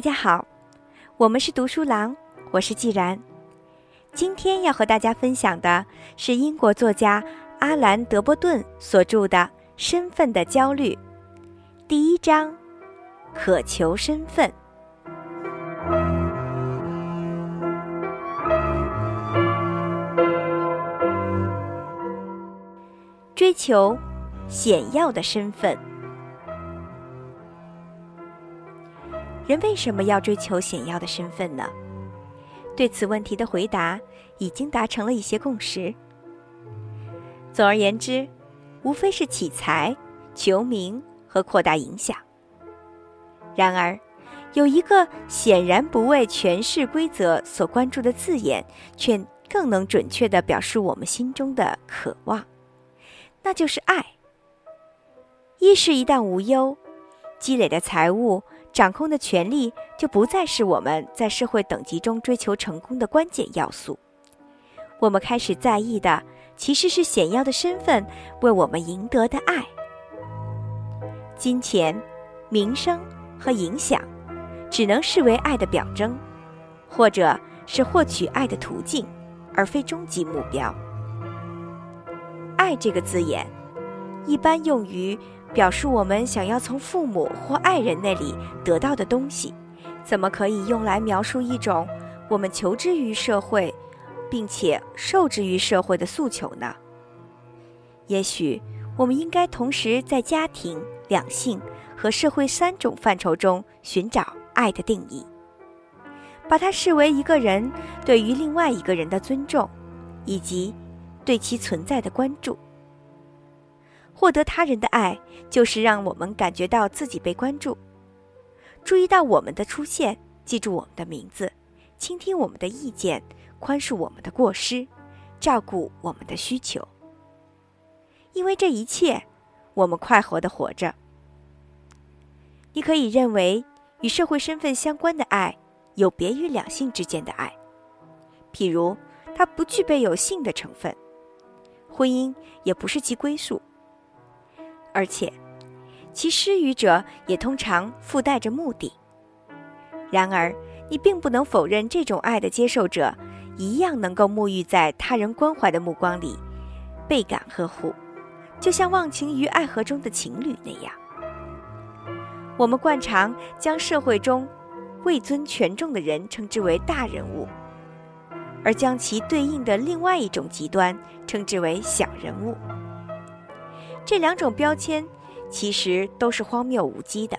大家好，我们是读书郎，我是既然。今天要和大家分享的是英国作家阿兰·德波顿所著的《身份的焦虑》第一章：渴求身份，追求显要的身份。人为什么要追求显要的身份呢？对此问题的回答已经达成了一些共识。总而言之，无非是起财、求名和扩大影响。然而，有一个显然不为权势规则所关注的字眼，却更能准确地表示我们心中的渴望，那就是爱。一是一旦无忧，积累的财物。掌控的权利就不再是我们在社会等级中追求成功的关键要素。我们开始在意的其实是显要的身份为我们赢得的爱。金钱、名声和影响，只能视为爱的表征，或者是获取爱的途径，而非终极目标。爱这个字眼，一般用于。表示我们想要从父母或爱人那里得到的东西，怎么可以用来描述一种我们求之于社会，并且受制于社会的诉求呢？也许我们应该同时在家庭、两性和社会三种范畴中寻找爱的定义，把它视为一个人对于另外一个人的尊重，以及对其存在的关注。获得他人的爱，就是让我们感觉到自己被关注，注意到我们的出现，记住我们的名字，倾听我们的意见，宽恕我们的过失，照顾我们的需求。因为这一切，我们快活的活着。你可以认为与社会身份相关的爱，有别于两性之间的爱，譬如它不具备有性的成分，婚姻也不是其归宿。而且，其施予者也通常附带着目的。然而，你并不能否认这种爱的接受者一样能够沐浴在他人关怀的目光里，倍感呵护，就像忘情于爱河中的情侣那样。我们惯常将社会中位尊权重的人称之为大人物，而将其对应的另外一种极端称之为小人物。这两种标签其实都是荒谬无稽的，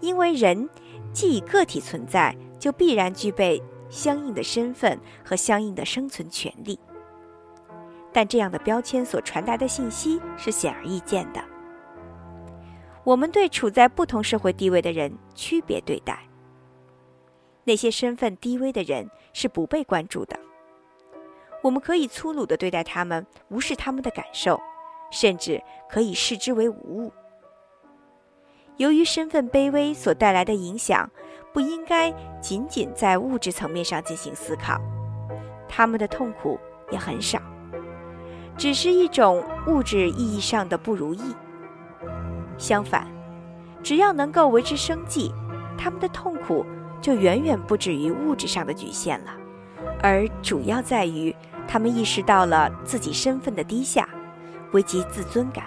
因为人既以个体存在，就必然具备相应的身份和相应的生存权利。但这样的标签所传达的信息是显而易见的：我们对处在不同社会地位的人区别对待。那些身份低微的人是不被关注的，我们可以粗鲁地对待他们，无视他们的感受。甚至可以视之为无物。由于身份卑微所带来的影响，不应该仅仅在物质层面上进行思考，他们的痛苦也很少，只是一种物质意义上的不如意。相反，只要能够维持生计，他们的痛苦就远远不止于物质上的局限了，而主要在于他们意识到了自己身份的低下。危及自尊感。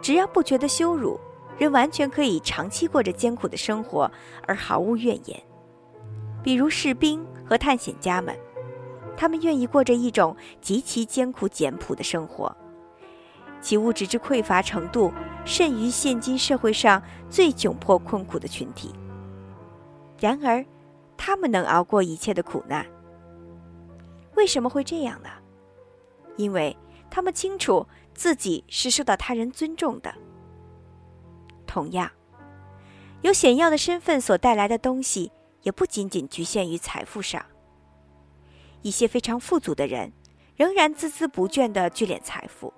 只要不觉得羞辱，人完全可以长期过着艰苦的生活而毫无怨言。比如士兵和探险家们，他们愿意过着一种极其艰苦简朴的生活，其物质之匮乏程度甚于现今社会上最窘迫困苦的群体。然而，他们能熬过一切的苦难。为什么会这样呢？因为。他们清楚自己是受到他人尊重的。同样，有显要的身份所带来的东西，也不仅仅局限于财富上。一些非常富足的人，仍然孜孜不倦地聚敛财富，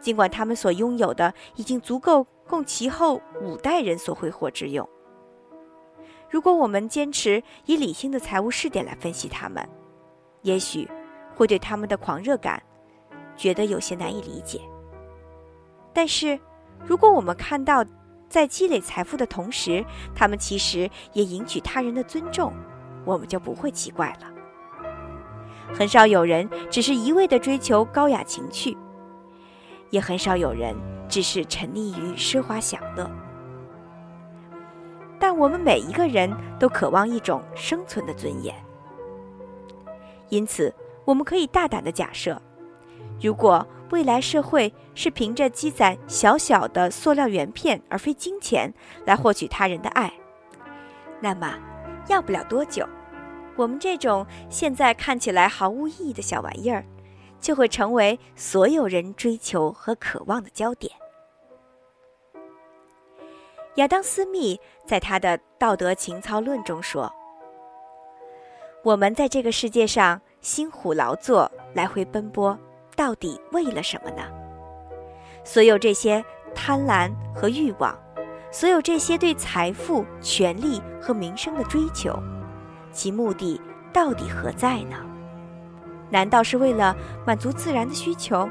尽管他们所拥有的已经足够供其后五代人所挥霍之用。如果我们坚持以理性的财务试点来分析他们，也许会对他们的狂热感。觉得有些难以理解，但是，如果我们看到在积累财富的同时，他们其实也赢取他人的尊重，我们就不会奇怪了。很少有人只是一味的追求高雅情趣，也很少有人只是沉溺于奢华享乐。但我们每一个人都渴望一种生存的尊严，因此我们可以大胆的假设，如果未来社会是凭着积攒小小的塑料圆片而非金钱来获取他人的爱，那么要不了多久。我们这种现在看起来毫无意义的小玩意儿，就会成为所有人追求和渴望的焦点。亚当·斯密在他的《道德情操论》中说：“我们在这个世界上辛苦劳作、来回奔波，到底为了什么呢？所有这些贪婪和欲望，所有这些对财富、权力和名声的追求。”其目的到底何在呢？难道是为了满足自然的需求？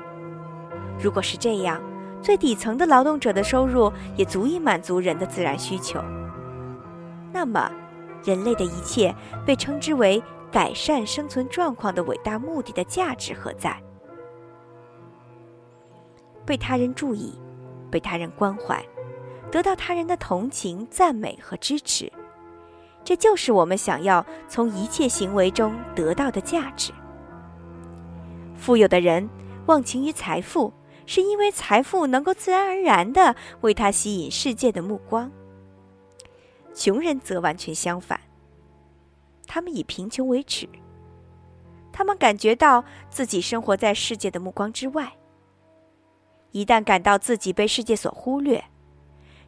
如果是这样，最底层的劳动者的收入也足以满足人的自然需求。那么，人类的一切被称之为改善生存状况的伟大目的的价值何在？被他人注意，被他人关怀，得到他人的同情、赞美和支持。这就是我们想要从一切行为中得到的价值。富有的人忘情于财富，是因为财富能够自然而然地为他吸引世界的目光。穷人则完全相反，他们以贫穷为耻，他们感觉到自己生活在世界的目光之外。一旦感到自己被世界所忽略，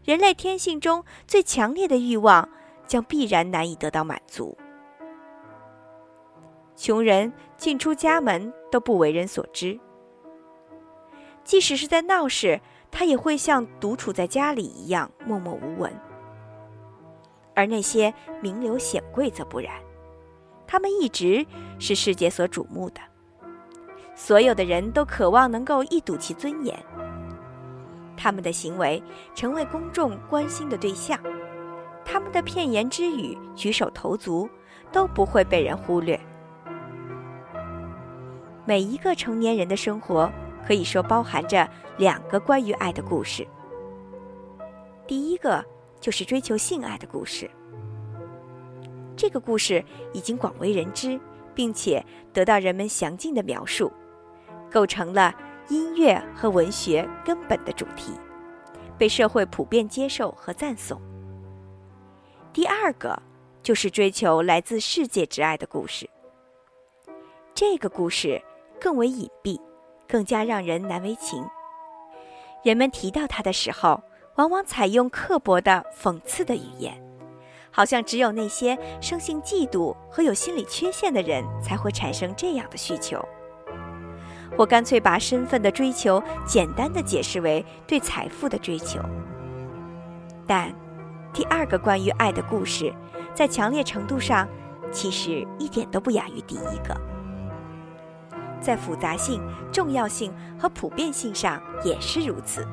人类天性中最强烈的欲望。将必然难以得到满足。穷人进出家门都不为人所知，即使是在闹市，他也会像独处在家里一样默默无闻。而那些名流显贵则不然，他们一直是世界所瞩目的，所有的人都渴望能够一睹其尊严，他们的行为成为公众关心的对象。他们的片言之语、举手投足都不会被人忽略。每一个成年人的生活可以说包含着两个关于爱的故事。第一个就是追求性爱的故事。这个故事已经广为人知，并且得到人们详尽的描述，构成了音乐和文学根本的主题，被社会普遍接受和赞颂。第二个就是追求来自世界之爱的故事。这个故事更为隐蔽，更加让人难为情。人们提到它的时候，往往采用刻薄的、讽刺的语言，好像只有那些生性嫉妒和有心理缺陷的人才会产生这样的需求。我干脆把身份的追求简单的解释为对财富的追求，但。第二个关于爱的故事，在强烈程度上，其实一点都不亚于第一个。在复杂性、重要性和普遍性上也是如此。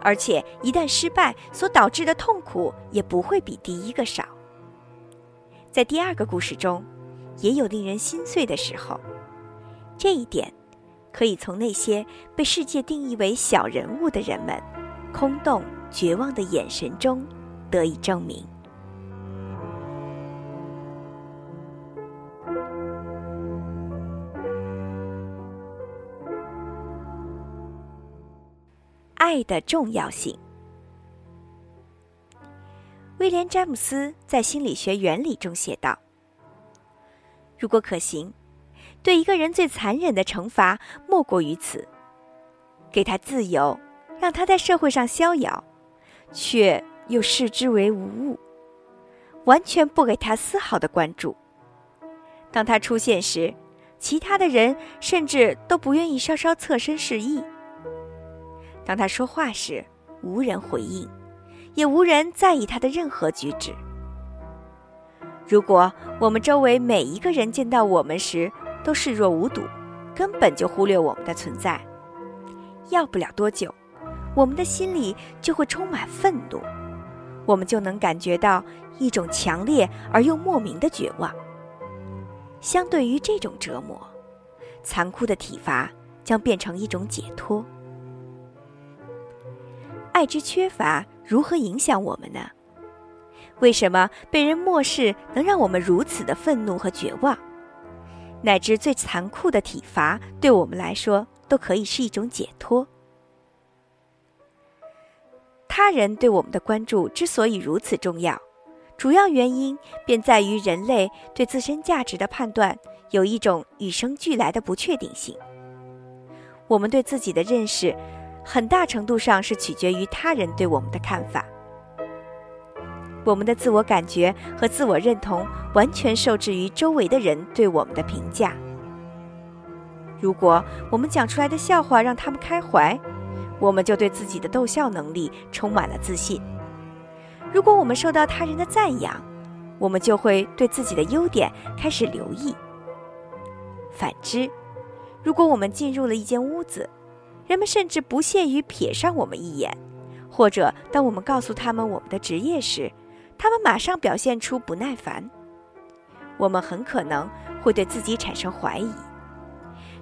而且一旦失败，所导致的痛苦也不会比第一个少。在第二个故事中，也有令人心碎的时候。这一点，可以从那些被世界定义为小人物的人们空洞、绝望的眼神中。得以证明，爱的重要性。威廉·詹姆斯在《心理学原理》中写道：“如果可行，对一个人最残忍的惩罚莫过于此：给他自由，让他在社会上逍遥，却……”又视之为无物，完全不给他丝毫的关注。当他出现时，其他的人甚至都不愿意稍稍侧身示意。当他说话时，无人回应，也无人在意他的任何举止。如果我们周围每一个人见到我们时都视若无睹，根本就忽略我们的存在，要不了多久。我们的心里就会充满愤怒，我们就能感觉到一种强烈而又莫名的绝望。相对于这种折磨，残酷的体罚将变成一种解脱。爱之缺乏如何影响我们呢？为什么被人漠视能让我们如此的愤怒和绝望？乃至最残酷的体罚，对我们来说都可以是一种解脱。他人对我们的关注之所以如此重要，主要原因便在于人类对自身价值的判断有一种与生俱来的不确定性。我们对自己的认识，很大程度上是取决于他人对我们的看法。我们的自我感觉和自我认同完全受制于周围的人对我们的评价。如果我们讲出来的笑话让他们开怀，我们就对自己的逗笑能力充满了自信；如果我们受到他人的赞扬，我们就会对自己的优点开始留意。反之，如果我们进入了一间屋子，人们甚至不屑于瞥上我们一眼，或者当我们告诉他们我们的职业时，他们马上表现出不耐烦，我们很可能会对自己产生怀疑，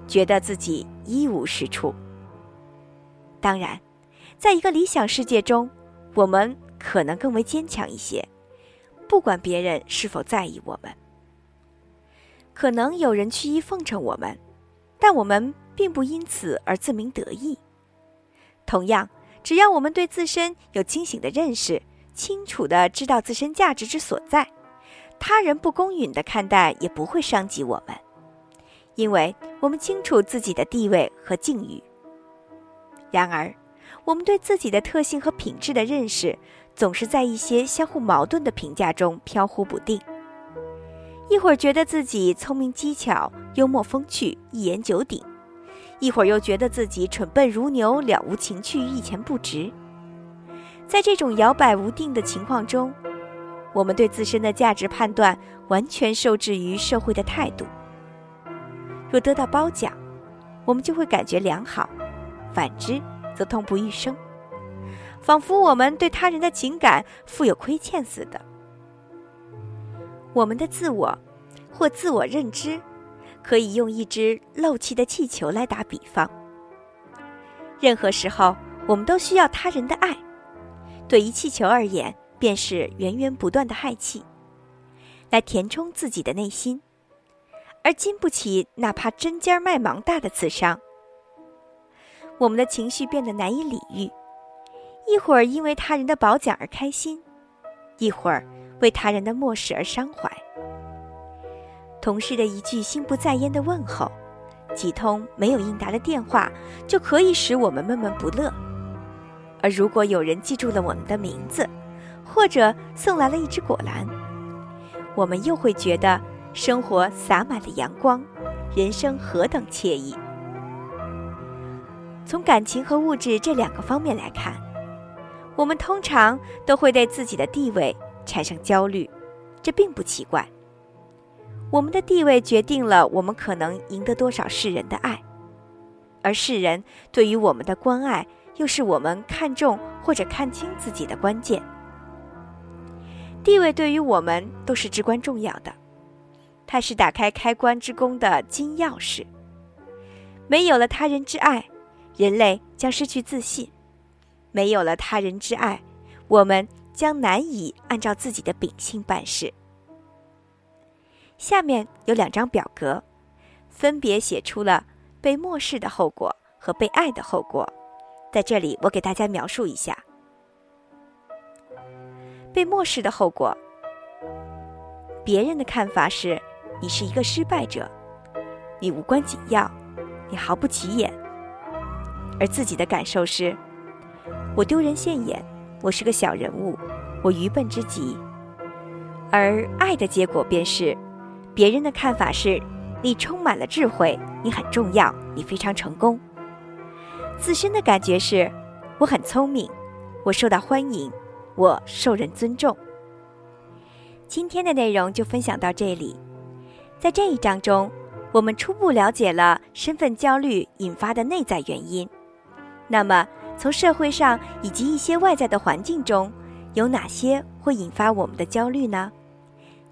觉得自己一无是处。当然，在一个理想世界中，我们可能更为坚强一些，不管别人是否在意我们。可能有人曲意奉承我们，但我们并不因此而自鸣得意。同样，只要我们对自身有清醒的认识。清楚的知道自身价值之所在，他人不公允的看待也不会伤及我们，因为我们清楚自己的地位和境遇。然而，我们对自己的特性和品质的认识，总是在一些相互矛盾的评价中飘忽不定。一会儿觉得自己聪明机巧、幽默风趣、一言九鼎，一会儿又觉得自己蠢笨如牛、了无情趣、一钱不值。在这种摇摆不定的情况中，我们对自身的价值判断完全受制于社会的态度。若得到褒奖，我们就会感觉良好；反之，则痛不欲生，仿佛我们对他人的情感负有亏欠似的。我们的自我或自我认知，可以用一只漏气的气球来打比方。任何时候，我们都需要他人的爱。对于气球而言，便是源源不断的氦气，来填充自己的内心，而经不起哪怕针尖麦芒大的刺伤。我们的情绪变得难以理喻，一会儿因为他人的褒奖而开心，一会儿为他人的漠视而伤怀。同事的一句心不在焉的问候，几通没有应答的电话，就可以使我们闷闷不乐。而如果有人记住了我们的名字，或者送来了一只果篮，我们又会觉得生活洒满了阳光，人生何等惬意。从感情和物质这两个方面来看，我们通常都会对自己的地位产生焦虑，这并不奇怪。我们的地位决定了我们可能赢得多少世人的爱，而世人对于我们的关爱。又是我们看重或者看清自己的关键。地位对于我们都是至关重要的，它是打开开关之功的金钥匙。没有了他人之爱，人类将失去自信；没有了他人之爱，我们将难以按照自己的秉性办事。下面有两张表格，分别写出了被漠视的后果和被爱的后果。在这里，我给大家描述一下被漠视的后果。别人的看法是，你是一个失败者，你无关紧要，你毫不起眼；而自己的感受是，我丢人现眼，我是个小人物，我愚笨之极。而爱的结果便是，别人的看法是，你充满了智慧，你很重要，你非常成功。自身的感觉是，我很聪明，我受到欢迎，我受人尊重。今天的内容就分享到这里。在这一章中，我们初步了解了身份焦虑引发的内在原因。那么，从社会上以及一些外在的环境中，有哪些会引发我们的焦虑呢？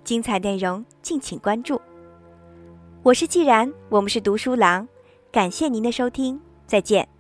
精彩内容敬请关注。我是既然，我们是读书郎，感谢您的收听，再见。